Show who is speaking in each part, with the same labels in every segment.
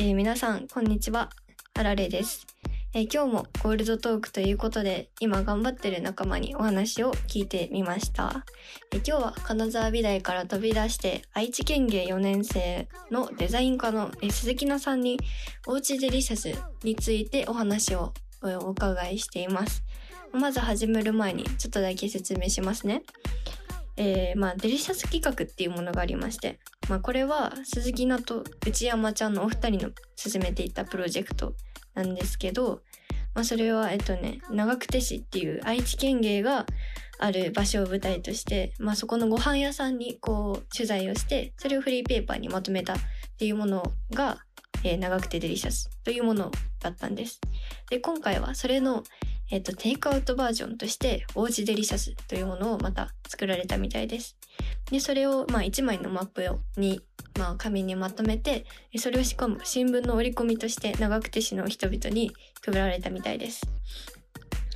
Speaker 1: えー、皆さんこんにちは。あられです、えー、今日もゴールドトークということで今頑張ってる仲間にお話を聞いてみました、えー、今日は金沢美大から飛び出して愛知県芸4年生のデザイン科の、え鈴木奈さんにおうちデリシャスについてお話をお伺いしています。まず始める前にちょっとだけ説明しますね。えー、まあ、デリシャス企画っていうものがありまして、まあ、これは鈴木菜と内山ちゃんのお二人の進めていたプロジェクトなんですけど、まあ、それはえっとね長久手市っていう愛知県芸がある場所を舞台として、まあ、そこのご飯屋さんにこう取材をしてそれをフリーペーパーにまとめたっていうものが、えー、長久手デリシャスというものだったんです。で今回はそれの、えっ、と、テイクアウトバージョンとして、おうちデリシャスというものをまた作られたみたいです。で、それを、まあ、1枚のマップに、まあ、紙にまとめて、それをしかも新聞の折り込みとして長久手市の人々に配られたみたいです。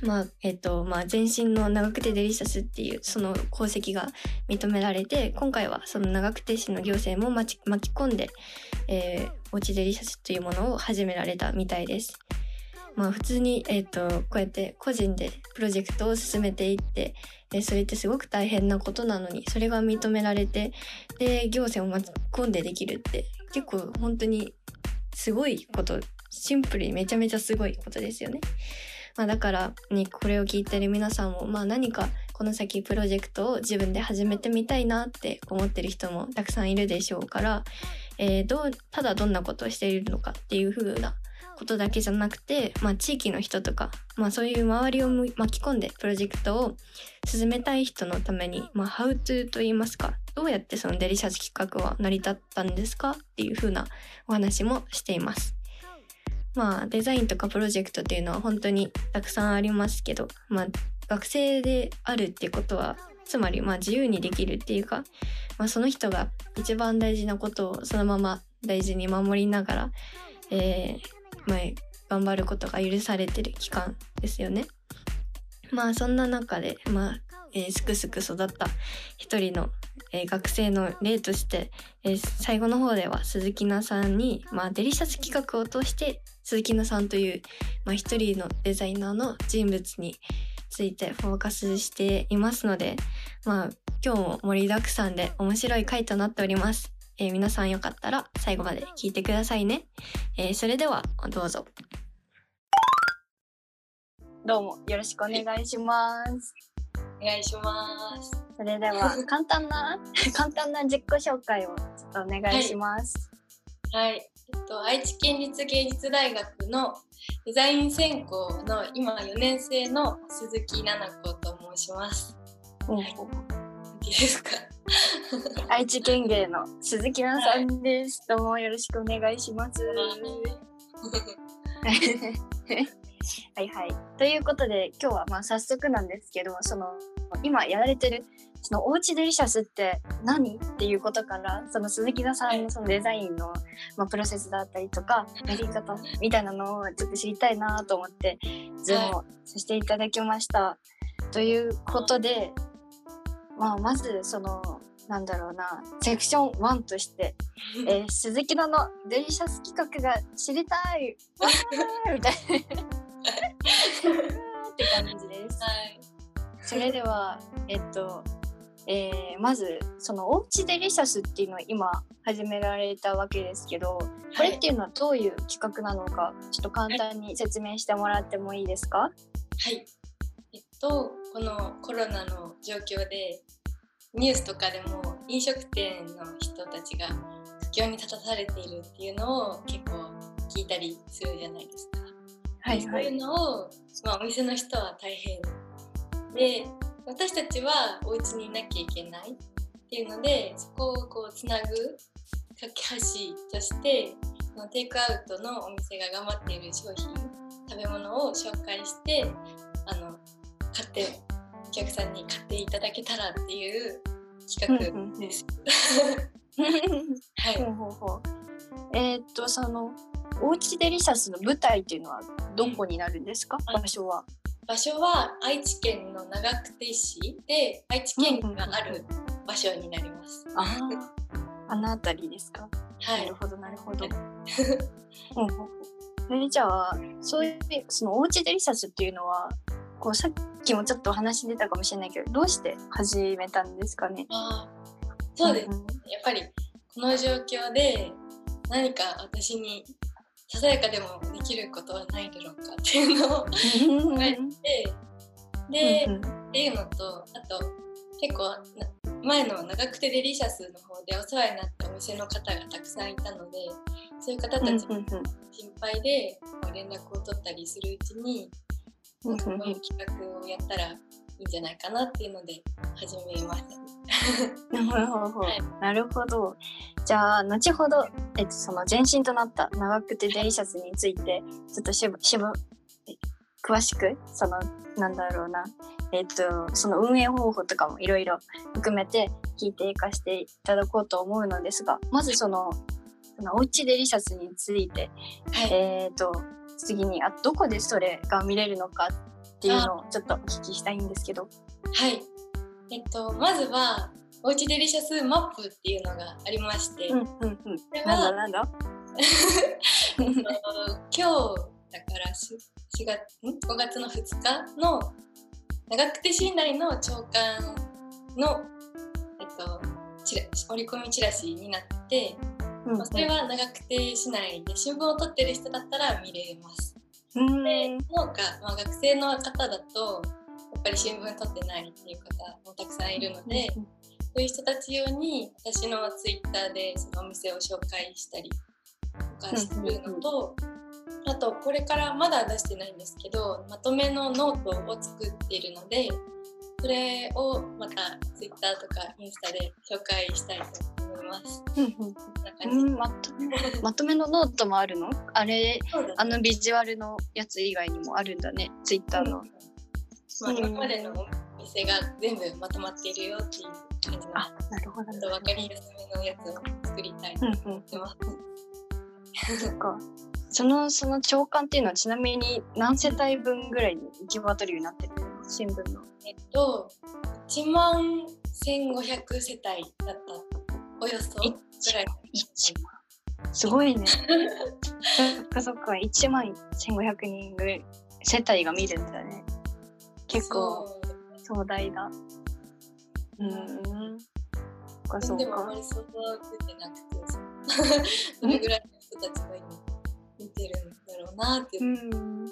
Speaker 1: まあ、えっ、と、まあ、前身の長久手デリシャスっていう、その功績が認められて、今回はその長久手市の行政も巻き込んで、えー、おうちデリシャスというものを始められたみたいです。まあ普通に、えっ、ー、と、こうやって個人でプロジェクトを進めていって、えー、それってすごく大変なことなのに、それが認められて、で、行政を巻き込んでできるって、結構本当にすごいこと、シンプルにめちゃめちゃすごいことですよね。まあだからね、これを聞いてる皆さんも、まあ何かこの先プロジェクトを自分で始めてみたいなって思ってる人もたくさんいるでしょうから、えー、どう、ただどんなことをしているのかっていう風なことだけじゃなくて、まあ、地域の人とか、まあ、そういう周りを巻き込んでプロジェクトを進めたい人のために、まあ、ハウトゥーと言いますか、どうやってそのデリシャス企画は成り立ったんですか？っていう風なお話もしています。まあ、デザインとかプロジェクトっていうのは本当にたくさんありますけど、まあ、学生であるってことは、つまりまあ自由にできるっていうか、まあ、その人が一番大事なことをそのまま大事に守りながら、えー、まあ、頑張ることが許されてる期間ですよね。まあそんな中で、まあ、えー、すくすく育った一人の、えー、学生の例として、えー、最後の方では鈴木奈さんに、まあ、デリシャス企画を通して鈴木奈さんという、まあ、一人のデザイナーの人物についてフォーカスしていますので、まあ、今日も盛りだくさんで面白い回となっております。えー、皆さんよかったら最後まで聞いてくださいね。えー、それではどうぞ。どうもよろしくお願いします。
Speaker 2: お願いします。
Speaker 1: それでは 簡単な 簡単な自己紹介をちょっとお願いします。
Speaker 2: はい、はい、えっと愛知県立芸術大学のデザイン専攻の今4年生の鈴木奈々子と申します。はい、いいですか。
Speaker 1: 愛知県芸の鈴木奈さんです、はい、どうもよろしくお願いします。はいはい。ということで今日はまあ早速なんですけどその今やられてるそのおうちデリシャスって何っていうことからその鈴木奈さんのそのデザインの、まあ、プロセスだったりとかやり方みたいなのをちょっと知りたいなと思って Zoomをさせていただきました。ということでまあ、まずそのなんだろうなセクション1として、えー、鈴木奈のデリシャス企画が知りたい。みたいなって感じです。はい、それではえっと、えー、まずそのおうちデリシャスっていうのを今始められたわけですけどこれっていうのはどういう企画なのかちょっと簡単に説明してもらってもいいですか？
Speaker 2: はい。えっとこのコロナの状況でニュースとかでも飲食店の人たちが苦境に立たされているっていうのを結構聞いたりするじゃないですか。はい、はい、そういうのを、まあ、お店の人は大変で私たちはお家にいなきゃいけないっていうのでそこをこうつなぐ架け橋としてテイクアウトのお店が頑張っている商品食べ物を紹介してあの買ってお客さんに買っていただけたらっていう企画です。
Speaker 1: はい。ほうほうほうえー、っとそのおうちデリシャスの舞台っていうのはどこになるんですか、場所は。
Speaker 2: 場所は愛知県の長久手市で愛知県がある場所になります。
Speaker 1: あ
Speaker 3: あの辺りですか？
Speaker 2: は
Speaker 3: ないる。ほどなるほど。うんうんそれじゃあそういうそのおうちデリシャスっていうのはこうさっきもちょっとお話出たかもしれないけどどうして始めたんですかね？
Speaker 2: そうです。
Speaker 3: ん
Speaker 2: やっぱりこの状況で何か私にささやかでもできることはないだろうかっていうのを
Speaker 3: うん。
Speaker 2: 考えてで、
Speaker 3: うんうん
Speaker 2: っていうのとあと結構な前の長くてデリシャスの方でお世話になったお店の方がたくさんいたのでそういう方たちも心配で連絡を取ったりするうちに、
Speaker 3: うん
Speaker 2: こういう企画をやったらいいんじゃないかなっていうので始めました。
Speaker 3: なるほど、
Speaker 2: はい。
Speaker 3: なるほど。じゃあ後ほど、えっと、その前身となった長くてデリシャスについてちょっとしぶしぶえ詳しくそのなんだろうな。えっとその運営方法とかもいろいろ含めて聞いていかしていただこうと思うのですがまずそのそのおうちデリシャスについて
Speaker 2: はい、
Speaker 3: えっと次にあどこでそれが見れるのかっていうのをちょっとお聞きしたいんですけど。
Speaker 2: はい。えっと、まずは、おうちデリシャスマップっていうのがありまして、
Speaker 3: うんうんうん。
Speaker 2: れは
Speaker 3: なんだなんだ？
Speaker 2: えっと今日だからし4月ん？5月の2日の長久手市内の朝刊の、えっと、チラ折り込みチラシになって、
Speaker 3: うん。
Speaker 2: まあそれは長久手市内で新聞を取ってる人だったら見れます。
Speaker 3: うん。
Speaker 2: で農家、まあ、学生の方だとやっぱり新聞取ってないっていう方もたくさんいるので、そういう人たち用に私のツイッターでそのお店を紹介したりとかするのと、あとこれからまだ出してないんですけどまとめのノートを作っているのでそれをまたツイッターとかインスタで紹介したいと思います。
Speaker 3: うんまとめまとめのノートもあるの？あれあのビジュアルのやつ以外にもあるんだねツイッターの、
Speaker 2: まあ、今までのお店が全部まとまっているよっていう感じの
Speaker 3: あなるほど
Speaker 2: と分かりやすめのやつを作りたいと
Speaker 3: うん
Speaker 2: 思ってます。
Speaker 3: そっか。そのその長官っていうのはちなみに何世帯分ぐらいに行き渡るようになってるの？新聞の
Speaker 2: えっと、1万1500世帯だった。およそ。ぐらい。
Speaker 3: 1万すごいね。そっかそっか。1万1500人ぐらい世帯が見るんだね。結構壮大だ。う。ん。かそっ
Speaker 2: でもあま
Speaker 3: か
Speaker 2: り想像出てなくて、どれぐらいの人たちが今見てるんだろうなっていう。う。
Speaker 3: ん。うん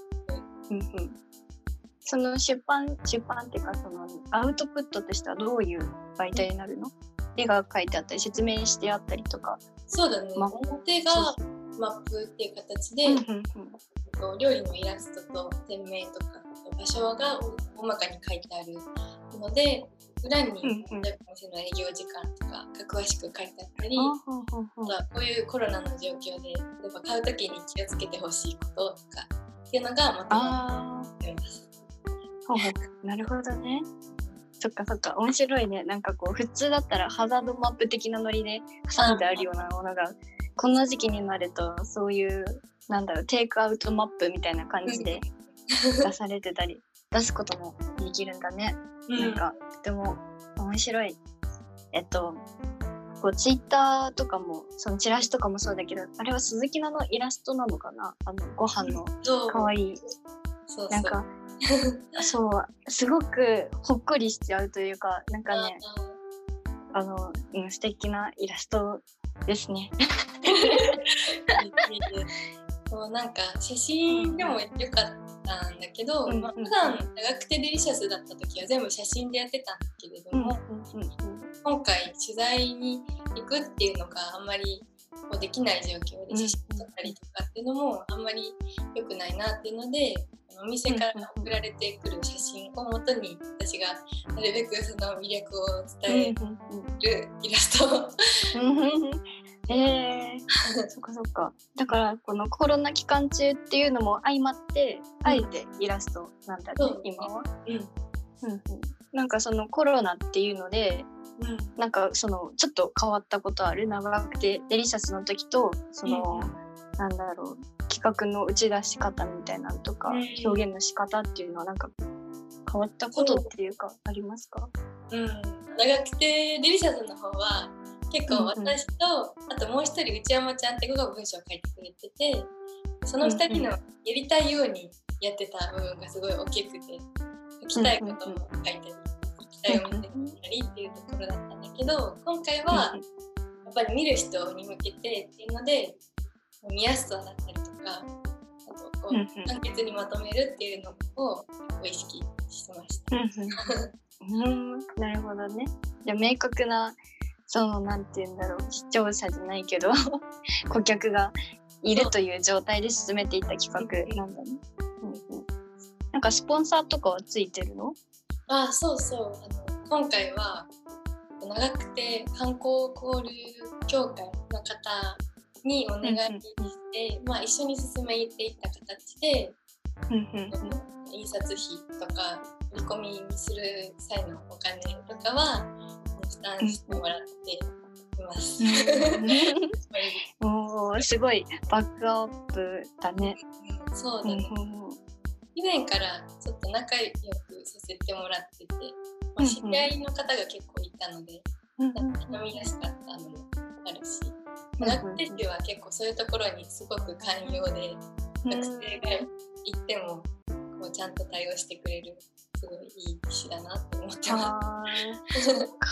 Speaker 3: うんその出版出版っていうかそのアウトプットとしてはどういう媒体になるの？絵が描いてあったり説明してあったりとか。
Speaker 2: そうだね。
Speaker 3: ま
Speaker 2: 表がマップっていう形で、
Speaker 3: うんうん
Speaker 2: こう料理のイラストと店名とか場所が大まかに書いてあるので裏に
Speaker 3: うんうん
Speaker 2: 例えばお店の営業時間とかが詳しく書いてあったり、
Speaker 3: あほうほうほう
Speaker 2: あとはこういうコロナの状況で例えば買う時に気をつけてほしいこととかっていうのがまとま
Speaker 3: あ
Speaker 2: っています。
Speaker 3: ーほう。ほうなるほどね。そっかそっか。面白いね。なんかこう普通だったらハザードマップ的なノリで挟んであるようなものがこの時期になるとそういうなんだろうテイクアウトマップみたいな感じで出されてたり出すこともできるんだね。なんかとても面白い。えっとこうツイッターとかもそのチラシとかもそうだけどあれは鈴木奈のイラストなのかな？あのご飯の
Speaker 2: そう。
Speaker 3: 可愛い。
Speaker 2: そうそう。
Speaker 3: なんか そうすごくほっこりしちゃうというかなんかねあの、うん、素敵なイラストですね。
Speaker 2: そうなんか写真でもよかったんだけど、
Speaker 3: うんうん
Speaker 2: まあ、普段長くてデリシャスだった時は全部写真でやってたんだけれども、今回取材に行くっていうのがあんまりこうできない状況で写真撮ったりとかっていうのもあんまり良くないなっていうのでお店から送られてくる写真をもとに私がなるべくその魅力を伝えるイラストを。
Speaker 3: えー、そっかそっか。だからこのコロナ期間中っていうのも相まって、あえてイラストなんだね、
Speaker 2: そう。
Speaker 3: 今は、
Speaker 2: うん。
Speaker 3: うんうん、なんかそのコロナっていうので
Speaker 2: うん。
Speaker 3: なんかそのちょっと変わったことある？長くてデリシャスの時とその、なんだろう企画の打ち出し方みたいなのとか、
Speaker 2: うん。
Speaker 3: 表現の仕方っていうのはなんか変わったことっていうかありますか？
Speaker 2: うん、長くてデリシャスの方は結構私と、あともう一人内山ちゃんって子が文章を書いてくれててその2人のやりたいようにやってた部分がすごい大きくて書きたいことを書いたり書きたいを見てみたりっていうところだったんだけど今回はやっぱり見る人に向けてっていうので見やすさだったりとかあとこう簡潔にまとめるっていうのを意識してました。
Speaker 3: うん、なるほどね。じゃあ明確なそのなんて言うんだろう視聴者じゃないけど 顧客がいるという状態で進めていった企画なんだね。うんうん、なんかスポンサーとかはついてるの？
Speaker 2: あそうそうあの今回は長くて観光交流協会の方にお願いして、まあ、一緒に進めていった形で、印刷費とか振り込みにする際のお金とかは負担してもらっています。
Speaker 3: おおすごい。バックアップだね。
Speaker 2: うん、そうだね。以前からちょっと仲良くさせてもらってて、まあ、知り合いの方が結構いたので、飲みやすかったのもあるし、学生生は結構そういうところにすごく寛容で、学生が行ってもこうちゃんと対応してくれるすごいいい騎士だなって思ってます。そっか。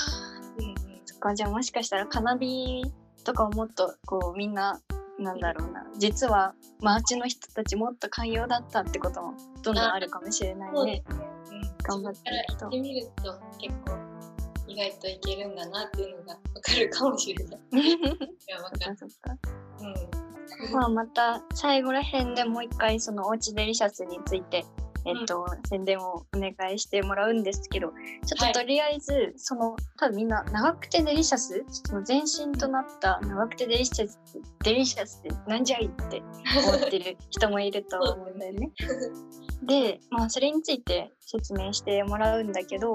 Speaker 3: うんうん、そっかじゃあもしかしたらカナビとかをもっとこうみんななんだろうな実はマーチの人たちもっと寛容だったってこともどんどんあるかもしれないね。うん、
Speaker 2: 頑張って行ってみると結構意外といけるんだなっていうのがわかるかもしれない。いやわかる。
Speaker 3: うん。まあまた最後らへんでもう一回そのおうちデリシャスについてえっと、うん、宣伝をお願いしてもらうんですけどちょっととりあえず、はい、その多分みんな長久手デリシャスその前身となった長久手デリシャスデリシャスってなんじゃいって思ってる人もいると思うんだよ ね。で、まあ、それについて説明してもらうんだけど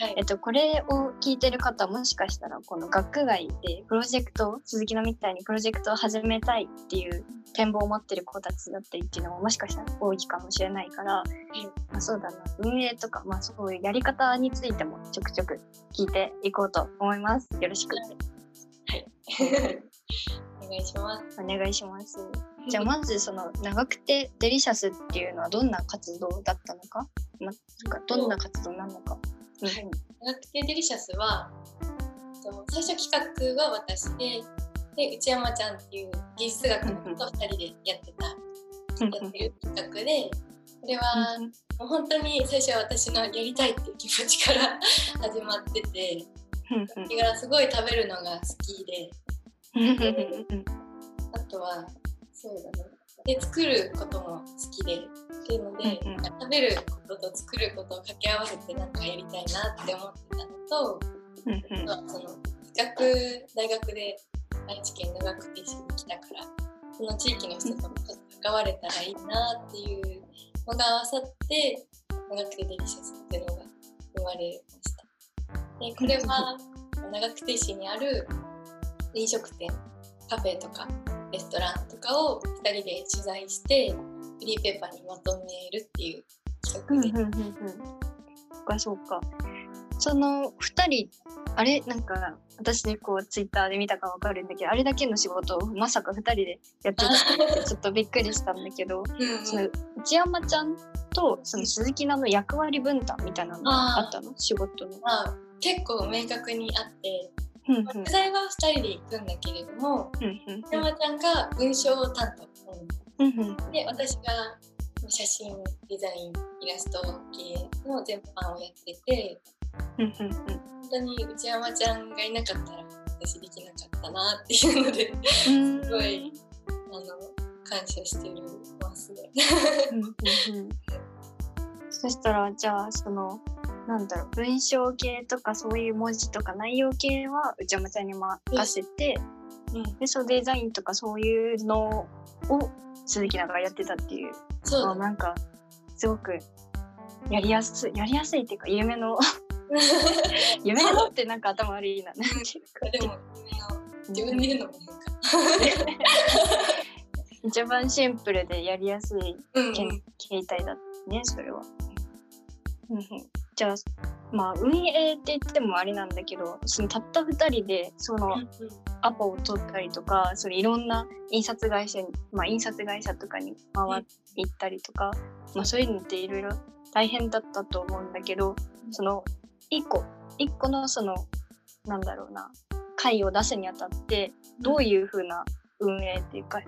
Speaker 3: はい、えっと、これを聞いてる方もしかしたらこの学外でプロジェクト鈴木のみたいにプロジェクトを始めたいっていう展望を持ってる子たちだったりっていうのももしかしたら多いかもしれないから、まあ、そうだな運営とか、まあ、そういうやり方についてもちょくちょく聞いていこうと思います。よろしく。はい。
Speaker 2: お願いします。
Speaker 3: お願いします。じゃあまずその長くてデリシャスっていうのはどんな活動だったのか、まあ、どんな活動なのか。
Speaker 2: はい、長くてデリシャスは最初企画は私でで内山ちゃんっていう技術学の子と2人でやってた、やってる企画でこれはもう本当に最初は私のやりたいっていう気持ちから 始まってて私がすごい食べるのが好きであとはそうだねで作ることも好きでっていうので、うんうん、食べることと作ることを掛け合わせて何かやりたいなって思ってたのと、うんうん、その企画大学で愛知県の学亭市に来たからその地域の人とも関われたらいいなっていうのが合わさって長くてデリシャスっていうのが生まれました。でこれは 長久手市にある飲食店カフェとかレストランとかを2人で取材してフリーペーパーにまとめるっていう企画で。うんうんうんうん、
Speaker 3: そっかそうか。その2人あれ？なんか私でこうツイッターで見たか分かるんだけどあれだけの仕事をまさか2人でやってたって ちょっとびっくりしたんだけどうん、その内山ちゃんとその鈴木奈の役割分担みたいなのがあったの？仕事の。
Speaker 2: あ結構明確にあって取材は2人で行くんだけれども、山ちゃんが文章担当、で私が写真デザインイラスト系の全般をやってて、本当に内山ちゃんがいなかったら私できなかったなっていうのですごいあの感謝してるますね。
Speaker 3: そしたらじゃあそのなんだろう文章系とかそういう文字とか内容系は内山ちゃんに任せて、うん、でそうデザインとかそういうのを鈴木なんかやってたっていうそうなんかすごくやりやすいやりやすいっていうか夢の 夢のってなんか頭悪いな。
Speaker 2: でも自分で言うのもなんか
Speaker 3: 一番シンプルでやりやすい、うん、形態だねそれは。じゃあまあ運営って言ってもあれなんだけどそのたった2人でそのアポを取ったりとかそれいろんな印刷会社に、まあ、印刷会社とかに回って行ったりとか、まあ、そういうのっていろいろ大変だったと思うんだけどその1個1個のそのなんだろうな会を出すにあたってどういうふうな運営っていうか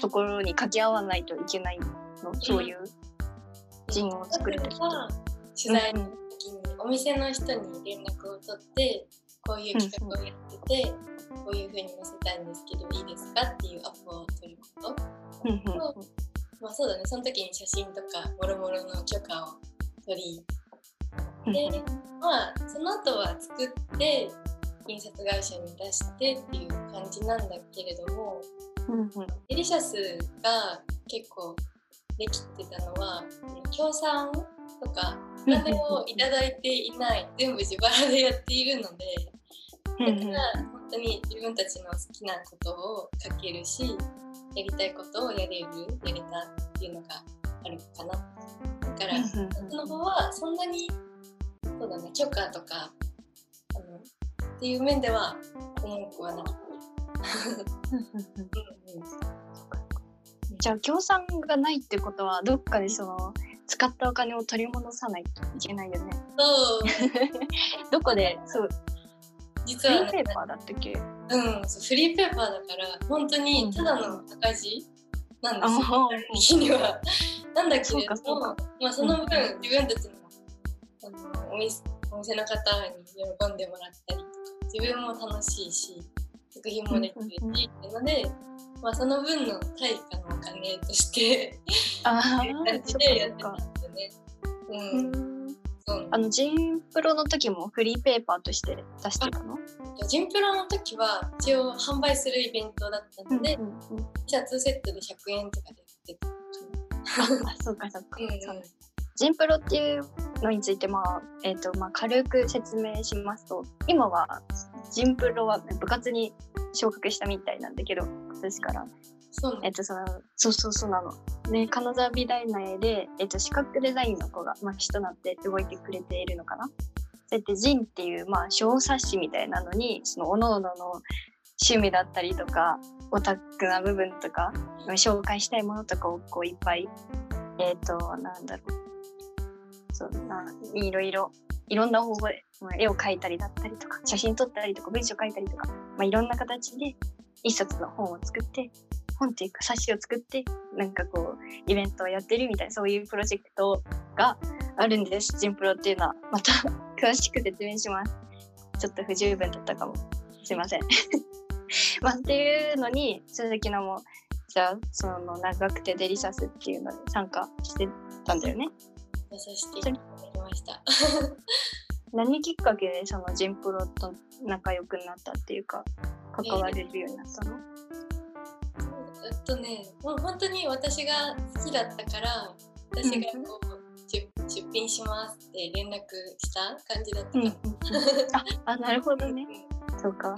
Speaker 3: ところに掛け合わないといけないの？そういう人を作るとき
Speaker 2: は取材の時にお店の人に連絡を取ってこういう企画をやってて、こういうふうに載せたいんですけどいいですかっていうアポを取ること。と、まあそうだね。その時に写真とかもろもろの許可を取りでまあその後は作って印刷会社に出してっていう感じなんだけれども、デリシャスが結構できてたのは協賛とかお金をいただいていない全部自腹でやっているのでだから本当に自分たちの好きなことを書けるしやりたいことをやれるやれたっていうのがあるかな。だからその方はそんなにそうだね許可とかあのっていう面では文句はなかった。
Speaker 3: じゃあ協賛がないってことはどっかでその使ったお金を取り戻さないといけないよね。
Speaker 2: そう。
Speaker 3: どこで？そう。
Speaker 2: 実は、
Speaker 3: フリーペーパーだったっけ？
Speaker 2: うんそうフリーペーパーだから本当にただの赤字なんですよ、日には。なんだけれどもまあ、その分、自分たちのあのお店お店の方に喜んでもらったりとか自分も楽しいし作品もできるしうので、まあ、その分の対価のお金として
Speaker 3: あ
Speaker 2: 感じでやってたんですよね。うん。
Speaker 3: あのジンプロの時もフリーペーパーとして出してたの？
Speaker 2: ジンプロの時は一応販売するイベントだったので、うんうんうん、シャツセットで100円とかで売って
Speaker 3: た。あそうかそうか。うんうんジンプロっていうのについて、まあえーとまあ、軽く説明しますと今はジンプロは部活に昇格したみたいなんだけど今年から。
Speaker 2: そう
Speaker 3: えっと、そのそうそうそうなの。で金沢美大内で、えっと、視覚デザインの子が、まあ、主となって動いてくれているのかな。そうやってジンっていう、まあ、小冊子みたいなのにその各々の趣味だったりとかオタクな部分とか紹介したいものとかをこういっぱいえっ、ー、となんだろうそんないろいろいろんな方法で、まあ、絵を描いたりだったりとか写真撮ったりとか文章書いたりとか、まあ、いろんな形で一冊の本を作って本っていうか冊子を作ってなんかこうイベントをやってるみたいなそういうプロジェクトがあるんです。ジンプロっていうのはまた詳しく説明します。ちょっと不十分だったかも。すいません。まあっていうのに鈴木のもじゃあその長くてデリシャスっていうのに参加してたんだよね。
Speaker 2: 出させていただきました。
Speaker 3: 何きっかけでそのジンプロと仲良くなったっていうか関われるようになったの、
Speaker 2: えっとねもう本当に私が好きだったから私がこう、うん、出品しますって連絡した感じだったから、うん
Speaker 3: ああなるほどね。そうか。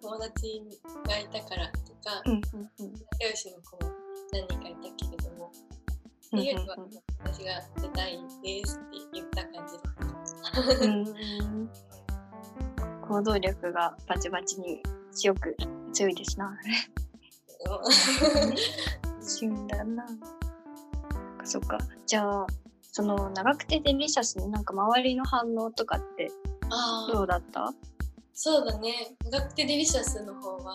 Speaker 2: 友達がいたからとか、仲良しの子も何人かいたけれどもっていうのは私が出たいですって言った感じ
Speaker 3: 行動力がバチバチに強く強いですな。旬だな。そっか。じゃあ、その長くてデリシャスのなんか周りの反応とかってどうだった？
Speaker 2: そうだね。長くてデリシャスの方は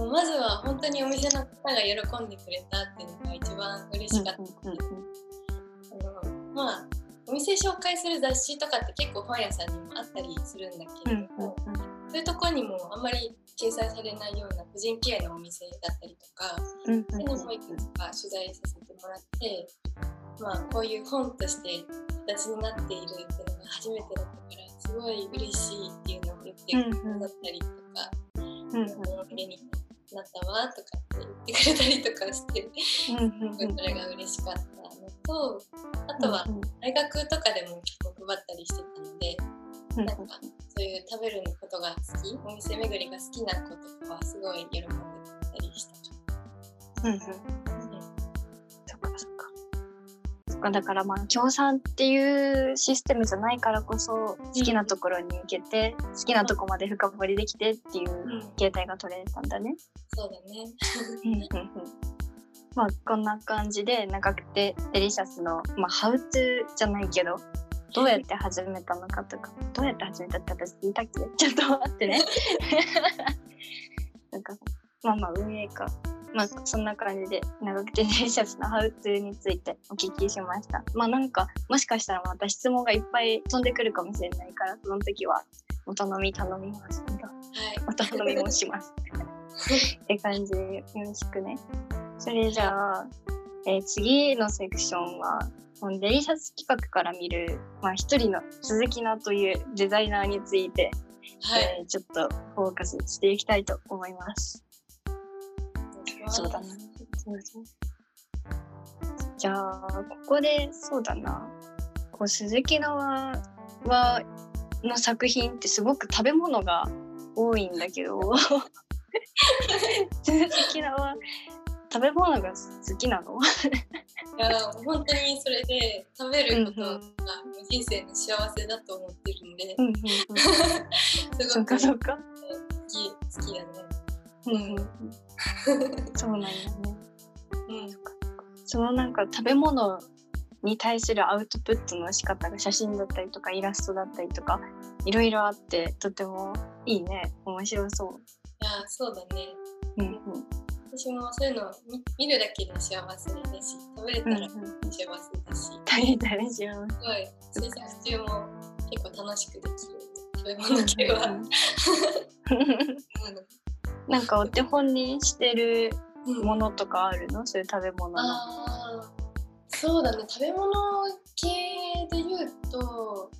Speaker 2: もうまずは本当にお店の方が喜んでくれたっていうのが一番嬉しかった、うんうん、あのまあお店紹介する雑誌とかって結構本屋さんにもあったりするんだけれども、うんうん、そういうとこにもあんまり掲載されないような婦人系のお店だったりとか、そういうのもいくつか取材させてもらってまあこういう本として形になっているっていうのが初めてだったからすごい嬉しいっていうのを言ってくださったりとか、うんうん、家になったわとかって言ってくれたりとかしてそれが嬉しかったのとあとは大学とかでも結構配ったりしてたので、なんかそういう食べることが好きお店巡りが好きな子とかはすごい喜んでくれたりした。うんうん、
Speaker 3: そっかだからまあ協賛っていうシステムじゃないからこそ好きなところに行けて、好きなとこまで深掘りできてっていう
Speaker 2: うん
Speaker 3: 携帯が取れたんだね。
Speaker 2: そうだね。
Speaker 3: まあこんな感じで長久手デリシャスのまあハウツーじゃないけどどうやって始めたのかとかどうやって始めたって私言いたっけ？ちょっと待ってね。なんかまあまあ運営か。まあそんな感じで長久手デリシャスのハウツーについてお聞きしました。まあなんかもしかしたらまた質問がいっぱい飛んでくるかもしれないからその時はお頼み頼みます。
Speaker 2: はい。
Speaker 3: お頼みもします。って感じでよろしくね。それじゃあ、えー次のセクションは、このデリシャス企画から見る、まあ、一人の鈴木菜というデザイナーについて、
Speaker 2: はい。
Speaker 3: えーちょっとフォーカスしていきたいと思います。そうだな。そうそうじゃあ、ここで、そうだな。こう鈴木菜は、はの作品ってすごく食べ物が多いんだけど、鈴木菜は食べ物が好きなの？
Speaker 2: いや本当にそれで食べることが人生の幸せだと思ってるんで、
Speaker 3: うんうん
Speaker 2: すごく好。き好きだね。
Speaker 3: うん そうなんだね。
Speaker 2: うん。
Speaker 3: そのなんか食べ物に対するアウトプットの仕方が写真だったりとかイラストだったりとかいろいろあってとてもいいね面白そう。
Speaker 2: いやそうだね。
Speaker 3: うんうん
Speaker 2: 私もそういうの見見るだけで幸せだし食べれたら幸せだし、す
Speaker 3: 大変だね幸
Speaker 2: ごい制作中も結構楽しくできる食べ物系は。
Speaker 3: なんかお手本にしてる
Speaker 2: うん。うん
Speaker 3: ものとかあるの？そういう食べ物の。
Speaker 2: そうだね。食べ物系で言うと、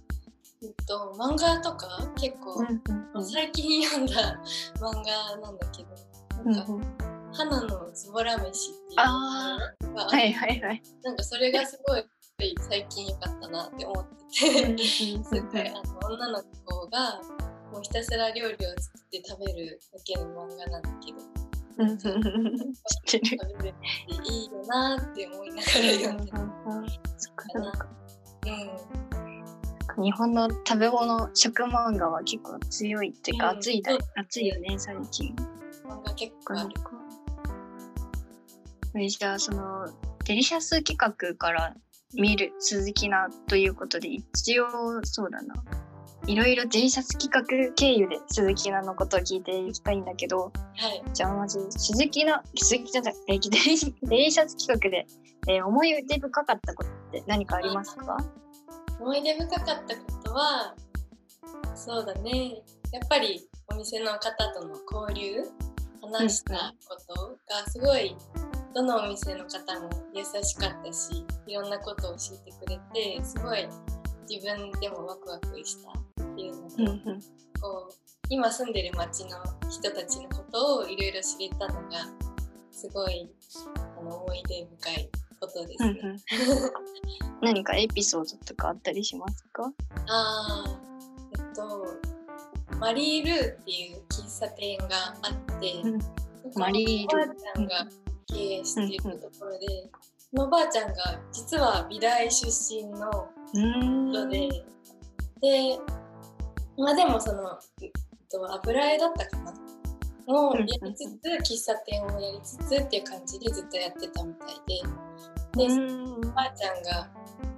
Speaker 2: えっと、漫画とか結構、
Speaker 3: うんうんうん。
Speaker 2: 最近読んだ 漫画なんだけどなんか
Speaker 3: うんうん「
Speaker 2: 花のズボラ飯」っていう
Speaker 3: あ
Speaker 2: のが、
Speaker 3: はいはいはい。
Speaker 2: なんかそれがすごい最近良かったなって思ってて。すごいあの女の子がもうひたすら料理を作って食べるだけの漫画なんだけど。
Speaker 3: 知ってる。
Speaker 2: いいよなって思いながら読ん。でた。
Speaker 3: そっかそっか
Speaker 2: うん。
Speaker 3: 日本の食べ物食漫画は結構強いっていうか、
Speaker 2: うん。
Speaker 3: 熱いだ熱いよね最近。
Speaker 2: 漫画結構ある。
Speaker 3: えじゃあそのデリシャス企画から見る鈴木菜ということで一応そうだないろいろデリシャス企画経由で鈴木菜のことを聞いていきたいんだけど
Speaker 2: はい。
Speaker 3: じゃあまず鈴木菜鈴木じゃないえデリシデリシャス企画で、えー思い出深かったことって何かありますか？
Speaker 2: 思い出深かったことは、そうだね。やっぱりお店の方との交流、話したことがすごい、どのお店の方も優しかったし、いろんなことを教えてくれて、すごい自分でもワクワクしたっていうのと、
Speaker 3: うんうん。
Speaker 2: こう今住んでる町の人たちのことをいろいろ知れたのがすごいあの思い出深いことですね。
Speaker 3: うんうん。何かエピソードとかあったりしますか？
Speaker 2: ああえっとマリー・ルーっていう喫茶店があって、
Speaker 3: うん。マリールー。
Speaker 2: おばあちゃんが経営しているところで、そのおばあちゃんが実は美大出身の
Speaker 3: うーん。
Speaker 2: 人で、で、まあでもその、えっと、油絵だったかな。をやりつつ、喫茶店をやりつつっていう感じでずっとやってたみたいで、で、
Speaker 3: うん
Speaker 2: おばあちゃんが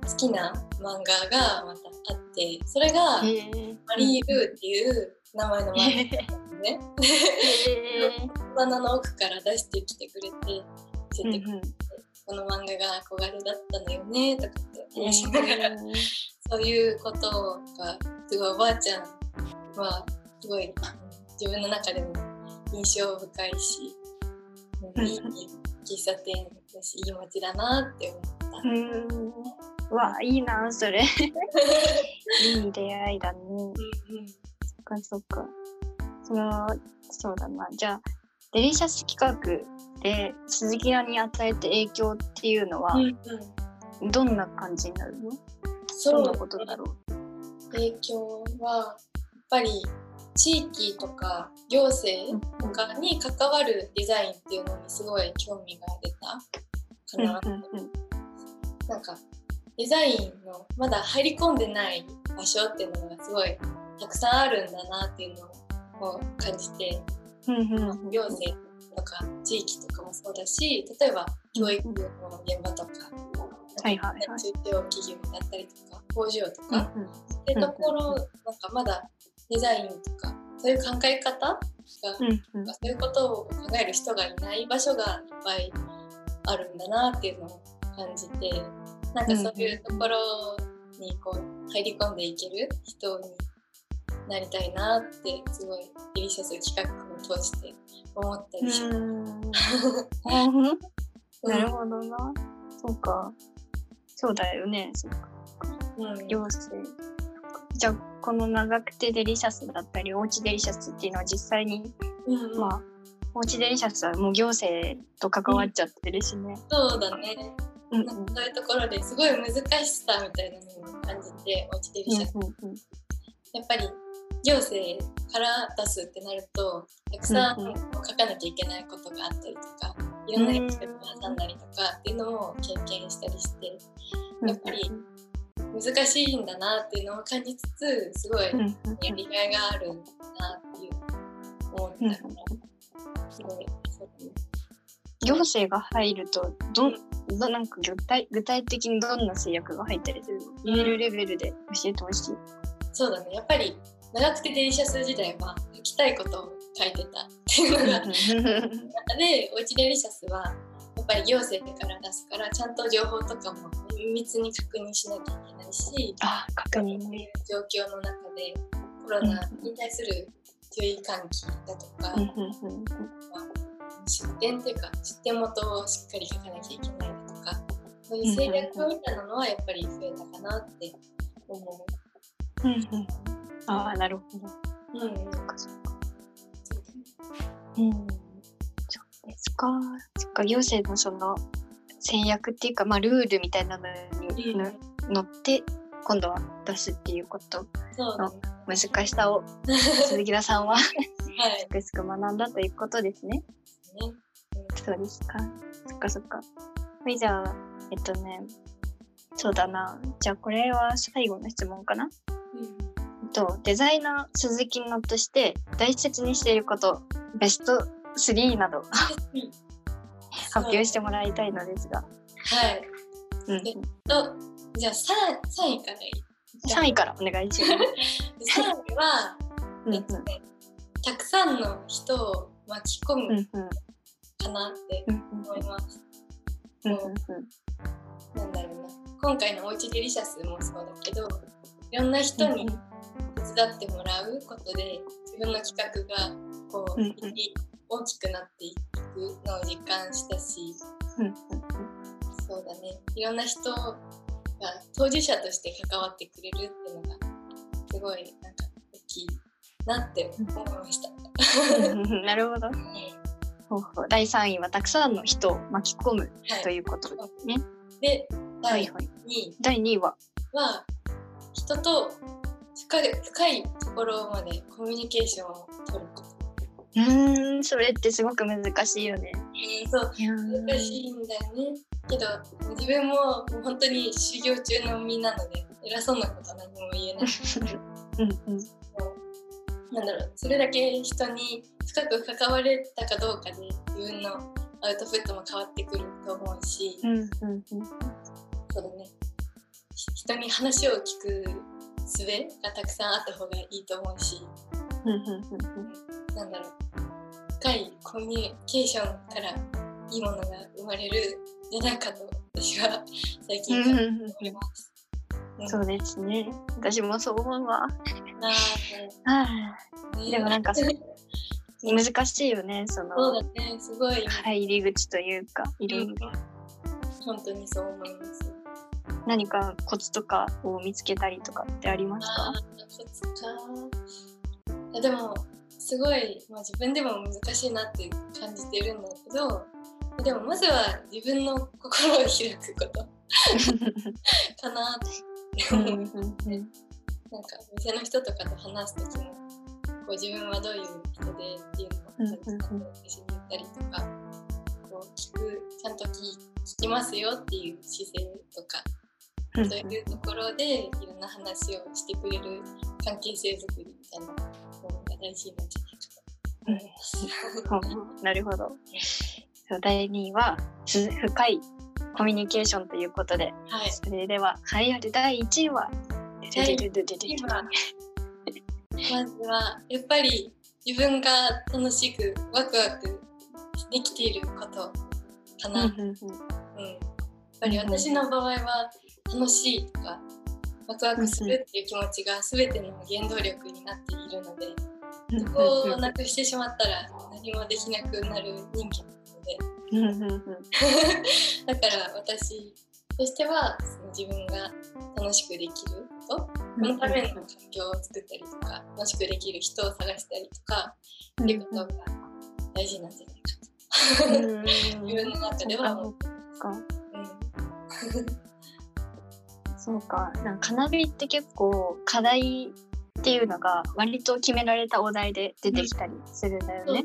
Speaker 2: 好きな漫画がまたあって、それが、マリー・ルーっていう名前の漫画なんですね。
Speaker 3: へ
Speaker 2: 棚の 奥から出してきてくれて、見せてくれて、
Speaker 3: ー
Speaker 2: この漫画が憧れだったのよね、とかって話しながら、そういうことがすごいおばあちゃんはすごい自分の中でも印象深いし、
Speaker 3: うん
Speaker 2: いい喫茶店だしいい街だなって思った。
Speaker 3: うんうわいいなそれ。いい出会いだね。そっかそっか。そのそうだな。じゃあデリシャス企画で鈴木屋に与えて影響っていうのは
Speaker 2: うんうん。
Speaker 3: どんな感じになるの、
Speaker 2: そう。
Speaker 3: どんなことだろう？
Speaker 2: 影響はやっぱり地域とか行政とかに関わるデザインっていうのにすごい興味が出たかな、
Speaker 3: うんうん
Speaker 2: なんかデザインのまだ入り込んでない場所っていうのがすごいたくさんあるんだなっていうのを感じて、
Speaker 3: うんうん
Speaker 2: 行政とか地域とかもそうだし例えば教育の現場とか、
Speaker 3: はい
Speaker 2: 中小企業だったりとか工場と
Speaker 3: うん
Speaker 2: か、ってところなんかまだデザインとかそういう考え方が、
Speaker 3: うんうん。
Speaker 2: そういうことを考える人がいない場所がいっぱいあるんだなっていうのを感じてなんかそういうところにこう入り込んでいける人になりたいなってすごいデリシャス企画を通して思ったりします。
Speaker 3: うん なるほどな。そうか。そうだよね。そうか。
Speaker 2: うん
Speaker 3: 行政。じゃあ、この長久手デリシャスだったり、おうちデリシャスっていうのは実際に、
Speaker 2: うん
Speaker 3: まあ、おうちデリシャスはもう行政と関わっちゃってるしね。
Speaker 2: そうだね。
Speaker 3: うん
Speaker 2: そういうところですごい難しさみたいなのを感じておうちデリシャス
Speaker 3: うんうん
Speaker 2: やっぱり行政から出すってなるとたくさん
Speaker 3: うんうん。
Speaker 2: 書かなきゃいけないことがあったりとかいろんな役職を挟んだりとかっていうのも経験したりして
Speaker 3: うん
Speaker 2: やっぱり難しいんだなっていうのを感じつつすごい
Speaker 3: うんうん
Speaker 2: やりがいがあるんだなっていう思った。からすごいそうだね。
Speaker 3: 行政が入るとどんどなんか具体具体的にどんな制約が入ったりするの？言えるレベルで教えてほしい？
Speaker 2: そうだね。やっぱり長くてデリシャス時代は書きたいことを書いてたっていうのが中でおうちデリシャスはやっぱり行政から出すからちゃんと情報とかも綿密に確認しなきゃいけないし
Speaker 3: あ、確認ね。
Speaker 2: う状況の中でコロナに対する注意喚起だとか、出典っていうか出典元をしっかり書かなきゃいけないだとかそういう制約みたいなのはやっぱり増えたかなって思
Speaker 3: うんうんああ、なるほど。
Speaker 2: う。うん、
Speaker 3: そっかそっか。うん。そうですか。そっか、行政のその戦略っていうか、まあ、ルールみたいなのにの乗って、今度は出すっていうこと、
Speaker 2: そうだね。
Speaker 3: 難しさを 鈴木田さんは
Speaker 2: はい。
Speaker 3: すくすく学んだということですね。
Speaker 2: ね。
Speaker 3: そうですか。そっかそっか。はい、じゃあ、えっとね、そうだな。じゃあ、これは最後の質問かな。と、デザイナー鈴木のとして大切にしていること、ベスト3など発表してもらいたいのですが。
Speaker 2: はい。
Speaker 3: うんうん、
Speaker 2: と、じゃあ 3, 3位からいい
Speaker 3: ？3位からお願いします。
Speaker 2: 3位は、
Speaker 3: うん
Speaker 2: たくさんの人を巻き込
Speaker 3: うん
Speaker 2: む
Speaker 3: うん
Speaker 2: かなって
Speaker 3: うん
Speaker 2: 思います。
Speaker 3: うんうんうん
Speaker 2: なんだろうな。今回のおうちデリシャスもそうだけど、いろんな人に手伝ってもらうことで、自分の企画がこう、
Speaker 3: うんうん
Speaker 2: 大きくなっていくのを実感したし、
Speaker 3: うんうん
Speaker 2: そうだね。いろんな人が当事者として関わってくれるっていうのがすごいなんか大きいなって思いました。
Speaker 3: なるほど。第3位はたくさんの人を巻き込むと
Speaker 2: はい、
Speaker 3: いうことですね。
Speaker 2: で第
Speaker 3: はい。
Speaker 2: 2位
Speaker 3: 第2位は？
Speaker 2: は人と深い深いところまでコミュニケーションを取ること。
Speaker 3: うーん、それってすごく難しいよね。
Speaker 2: そう
Speaker 3: いやー
Speaker 2: 難しいんだよね。けど自分も本当に修行中の身なので偉そうなことは何も言えない。
Speaker 3: うんうん
Speaker 2: なんだろうそれだけ人に深く関われたかどうかで自分のアウトプットも変わってくると思うし、
Speaker 3: うんうんうん
Speaker 2: そうだねひ人に話を聞く術がたくさんあった方がいいと思うしなんだろう深いコミュニケーションからいいものが生まれるんじゃないかと私は最近
Speaker 3: うん
Speaker 2: 感
Speaker 3: うんうん
Speaker 2: じています。うん
Speaker 3: そうですね。私もそう思うわ。でもなんかそ難しいよね、そ
Speaker 2: そう
Speaker 3: の
Speaker 2: だねすごい
Speaker 3: 入り口というか、いろいろ。
Speaker 2: 本当にそう思います。
Speaker 3: 何かコツとかを見つけたりとかってありますか？
Speaker 2: コツか。いやでもすごい、まあ、自分でも難しいなって感じてるんだけどでもまずは自分の心を開くこと。かなって。思なんか店の人とかと話す時もこう自分はどういう人でっていうのを私に言ったりとかこう聞くちゃんと聞聞きますよっていう姿勢とか
Speaker 3: うん。
Speaker 2: そういうところでいろんな話をしてくれる関係性づくりみたいなものが大事なんじゃないかと思います。
Speaker 3: うん。なるほど。第2位はす深いコミュニケーションということで、
Speaker 2: はい、
Speaker 3: それでは栄えある第1位は、
Speaker 2: 第
Speaker 3: でででででで
Speaker 2: 今まずはやっぱり自分が楽しくワクワクできていることかな。
Speaker 3: うん
Speaker 2: やっぱり私の場合は楽しいとかワクワクするっていう気持ちが全ての原動力になっているので
Speaker 3: うん
Speaker 2: そこをなくしてしまったら何もできなくなる人間なので。だから私としてはその自分が楽しくできることそのための環境を作ったりとか楽しくできる人を探したりとかっていうことが大事なんじゃないかと
Speaker 3: うん
Speaker 2: 自分の中では。
Speaker 3: そうか
Speaker 2: うん。
Speaker 3: そうか。なんか花火って結構課題っていうのが割と決められたお題で出てきたりするんだよね。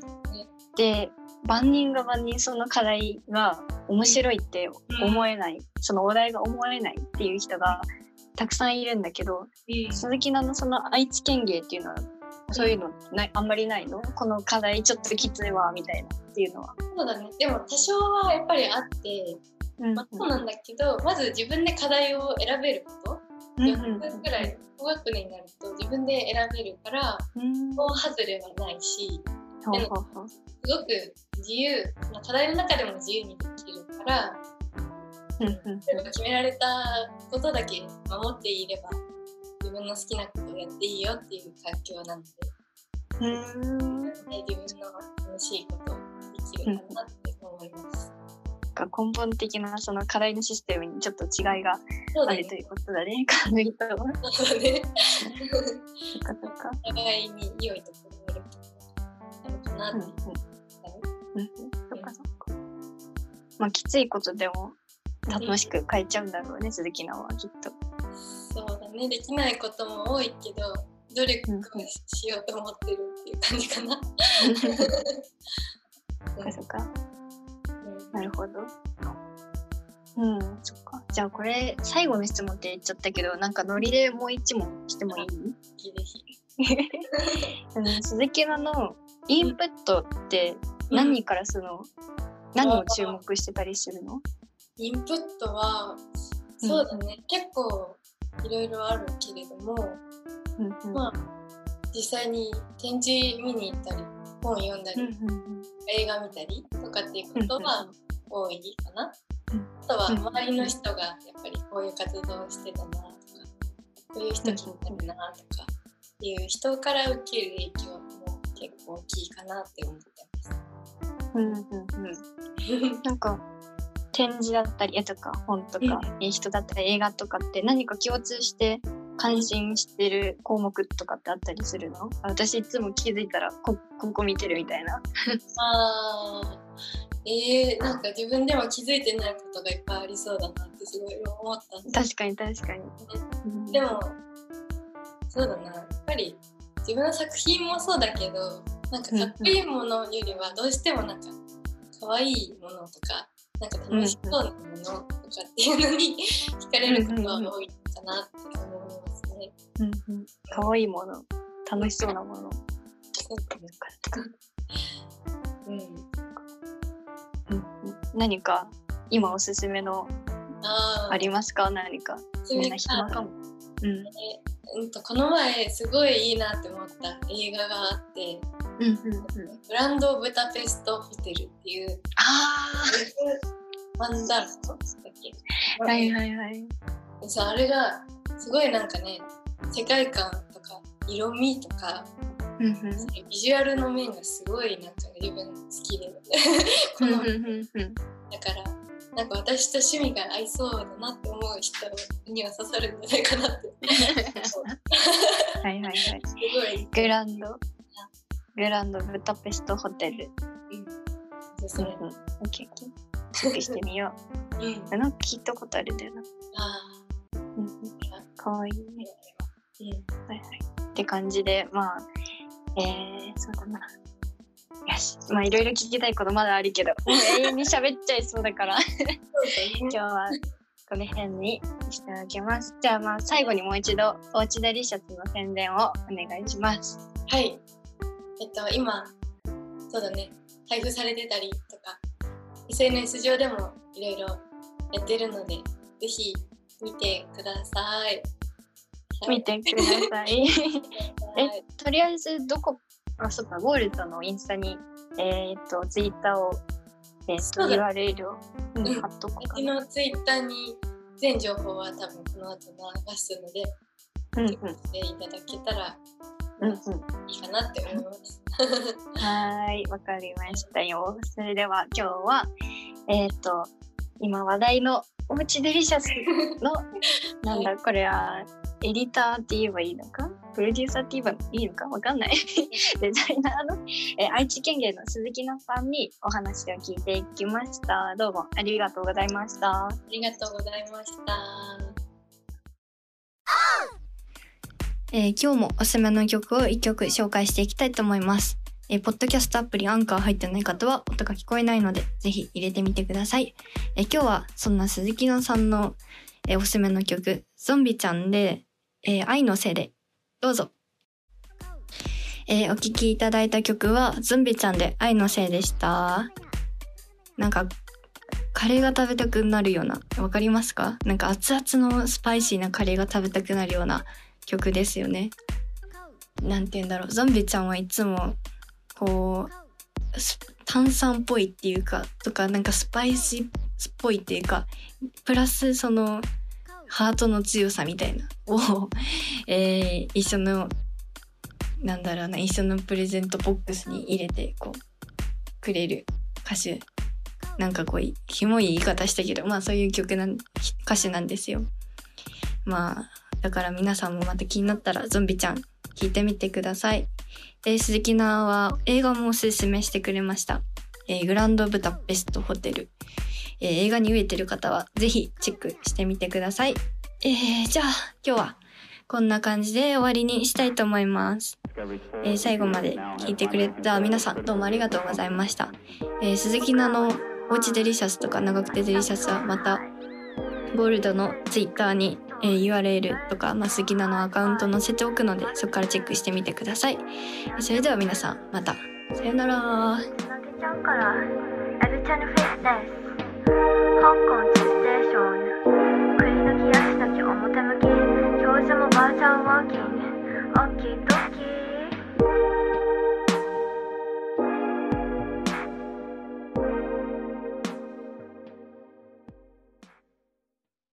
Speaker 3: で万人が万人その課題が面白いって思えない、そのお題が思えないっていう人がたくさんいるんだけど鈴木奈のその愛知県芸っていうのはそういうのないあんまりないの？この課題ちょっときついわみたいなっていうのは。
Speaker 2: そうだね。でも多少はやっぱりあって、
Speaker 3: うん
Speaker 2: まあ、そうなんだけどまず自分で課題を選べること。
Speaker 3: うん
Speaker 2: 4分くらい高学年になると自分で選べるから
Speaker 3: うん。
Speaker 2: 大外れはないし
Speaker 3: ほうほうほう。
Speaker 2: すごく自由まあ課題の中でも自由にできるから
Speaker 3: うん
Speaker 2: 決められたことだけ守っていれば自分の好きなことをやっていいよっていう環境なので、
Speaker 3: うん
Speaker 2: ね、自分の楽しいことをできるかなって思います。
Speaker 3: が根本的なその課題のシステムにちょっと違いがあるということだね。カヌイとは。
Speaker 2: そうだね。
Speaker 3: そっかそっか。
Speaker 2: お互いに良いところがあるかな
Speaker 3: うんうん
Speaker 2: って。
Speaker 3: うんそっかそっか。まあきついことでも楽しく変えちゃうんだろうね、鈴木奈はきっと。
Speaker 2: そうだね。できないことも多いけど、努力をしようと思ってるっていう感じかな。
Speaker 3: そっかそっか。なるほど。うん、そっか。じゃあこれ最後の質問って言っちゃったけど、なんかノリでもう一問してもいい？鈴木奈のインプットって何からその、何を注目してたりするの？
Speaker 2: インプットは、そうだね。結構いろいろあるけれども、
Speaker 3: うんうん。
Speaker 2: まあ実際に展示見に行ったり、本読んだり、
Speaker 3: うんうん
Speaker 2: 映画見たりとかっていうことは多いかな。
Speaker 3: うん。
Speaker 2: あとは周りの人がやっぱりこういう活動をしてたなとかこういう人気になるなとかっていう人から受ける影響も結構大きいかなって思って
Speaker 3: うんうんうんうん。なんか展示だったり絵とか本とか、人だったり映画とかって何か共通して関心してる項目とかってあったりするの？私いつも気づいたらこここ見てるみたいな。
Speaker 2: あー。えー、なんか自分でも気づいてないことがいっぱいありそうだなってすごい思ったんです。
Speaker 3: 確かに確かに。うん。
Speaker 2: でもそうだな。やっぱり自分の作品もそうだけどなんかかっこいいものよりはどうしてもなんか可愛いものとかなんか楽しそうなものとかっていうのに惹かれることは多いかなって思いますね。
Speaker 3: うんうん。可愛いもの、楽しそうなもの。
Speaker 2: そうん、
Speaker 3: うんうん、何か今おすすめの
Speaker 2: あ
Speaker 3: りますか？何か。みんな暇かも。うん。
Speaker 2: うんとこの前すごいいいなって思った映画があって
Speaker 3: うんうんうん。
Speaker 2: 「グランドブダペストホテル」っていう
Speaker 3: あ
Speaker 2: ワンダーストだっけ？
Speaker 3: あ。はいはいはい。
Speaker 2: そうあれがすごいなんかね世界観とか色味とか
Speaker 3: うんうん。
Speaker 2: ビジュアルの面がすごいなんか自分好きでこの
Speaker 3: うんうんうんうん。
Speaker 2: だからなんか私と趣味が合いそうだなって思う人には刺さるんじゃないかなって
Speaker 3: はいはいはい。
Speaker 2: すごい、
Speaker 3: グランド。グランドブタペストホテル。
Speaker 2: うん、それ、
Speaker 3: うんうん。オッケーオッケー。チェックしてみよ
Speaker 2: うん、
Speaker 3: う。なんか聞いたことあるんだよな。
Speaker 2: あ
Speaker 3: うんうん。かわいいね。
Speaker 2: ーうん
Speaker 3: はいはい。って感じで、まあ、えー、そうだな。よし。まあ、いろいろ聞きたいことまだあるけど、永遠に喋っちゃいそうだから、今日はこの辺にしておきます。じゃあまあ最後にもう一度おうちデリシャスの宣伝をお願いします。
Speaker 2: はい。えっと、今、そうだね、配布されてたりとか、SNS 上でもいろいろやってるので、ぜひ見てください。
Speaker 3: 見てください。え
Speaker 2: はい
Speaker 3: とりあえずどこあそっかゴールドのインスタにえっ、とツイッターをえっ、と URL を、うん
Speaker 2: うん
Speaker 3: 貼っとこうか
Speaker 2: う。のツイッターに全情報は多分この後流すので、
Speaker 3: うん
Speaker 2: チェックしていただけたら
Speaker 3: うんうん
Speaker 2: いいかなって思います。
Speaker 3: はーい、わかりましたよ。それでは今日は、えっ、と、今話題のおうちデリシャスの、なんだ、これは、エディターって言えばいいのか？プロデューサーって言えばいいのかわかんない。デザイナーの、えー愛知県警の鈴木奈さんにお話を聞いていきました。どうもありがとうございました。
Speaker 2: ありがとうございました。
Speaker 1: えー今日もおすすめの曲を1曲紹介していきたいと思います。えーポッドキャストアプリアンカー入ってない方は音が聞こえないので、ぜひ入れてみてください。えー今日はそんな鈴木乃さんの、えーおすすめの曲、ゾンビちゃんで、えー愛のせいで、どうぞ。えーお聴きいただいた曲は、ゾンビちゃんで愛のせいでした。なんか、カレーが食べたくなるような、わかりますか？なんか熱々のスパイシーなカレーが食べたくなるような曲ですよね。なんて言うんだろう。ゾンビちゃんはいつも、こう、炭酸っぽいっていうか、とか、なんかスパイシーっぽいっていうか、プラスその、ハートの強さみたいな、を、えー一緒の、なんだろうな、一緒のプレゼントボックスに入れて、こう、くれる歌手。なんかこう、ひもい言い方したけど、まあそういう曲なん、歌手なんですよ。まあ、だから皆さんもまた気になったらゾンビちゃん聞いてみてください。で、鈴木奈は映画もおすすめしてくれました。えーグランドブタペストホテル。えー映画に飢えてる方はぜひチェックしてみてください。えー、じゃあ今日はこんな感じで終わりにしたいと思います。えー最後まで聞いてくれた皆さんどうもありがとうございました。えー鈴木奈のおうちデリシャスとか長久手デリシャスはまたゴールドのツイッターに、えー URL とか、まあ、鈴木奈のアカウント載せておくのでそこからチェックしてみてください。それでは皆さんまたさよなら。
Speaker 4: 香港地ステーションくり抜き足だけ表向き。表もバーチャルワーキング。オッキードッキー。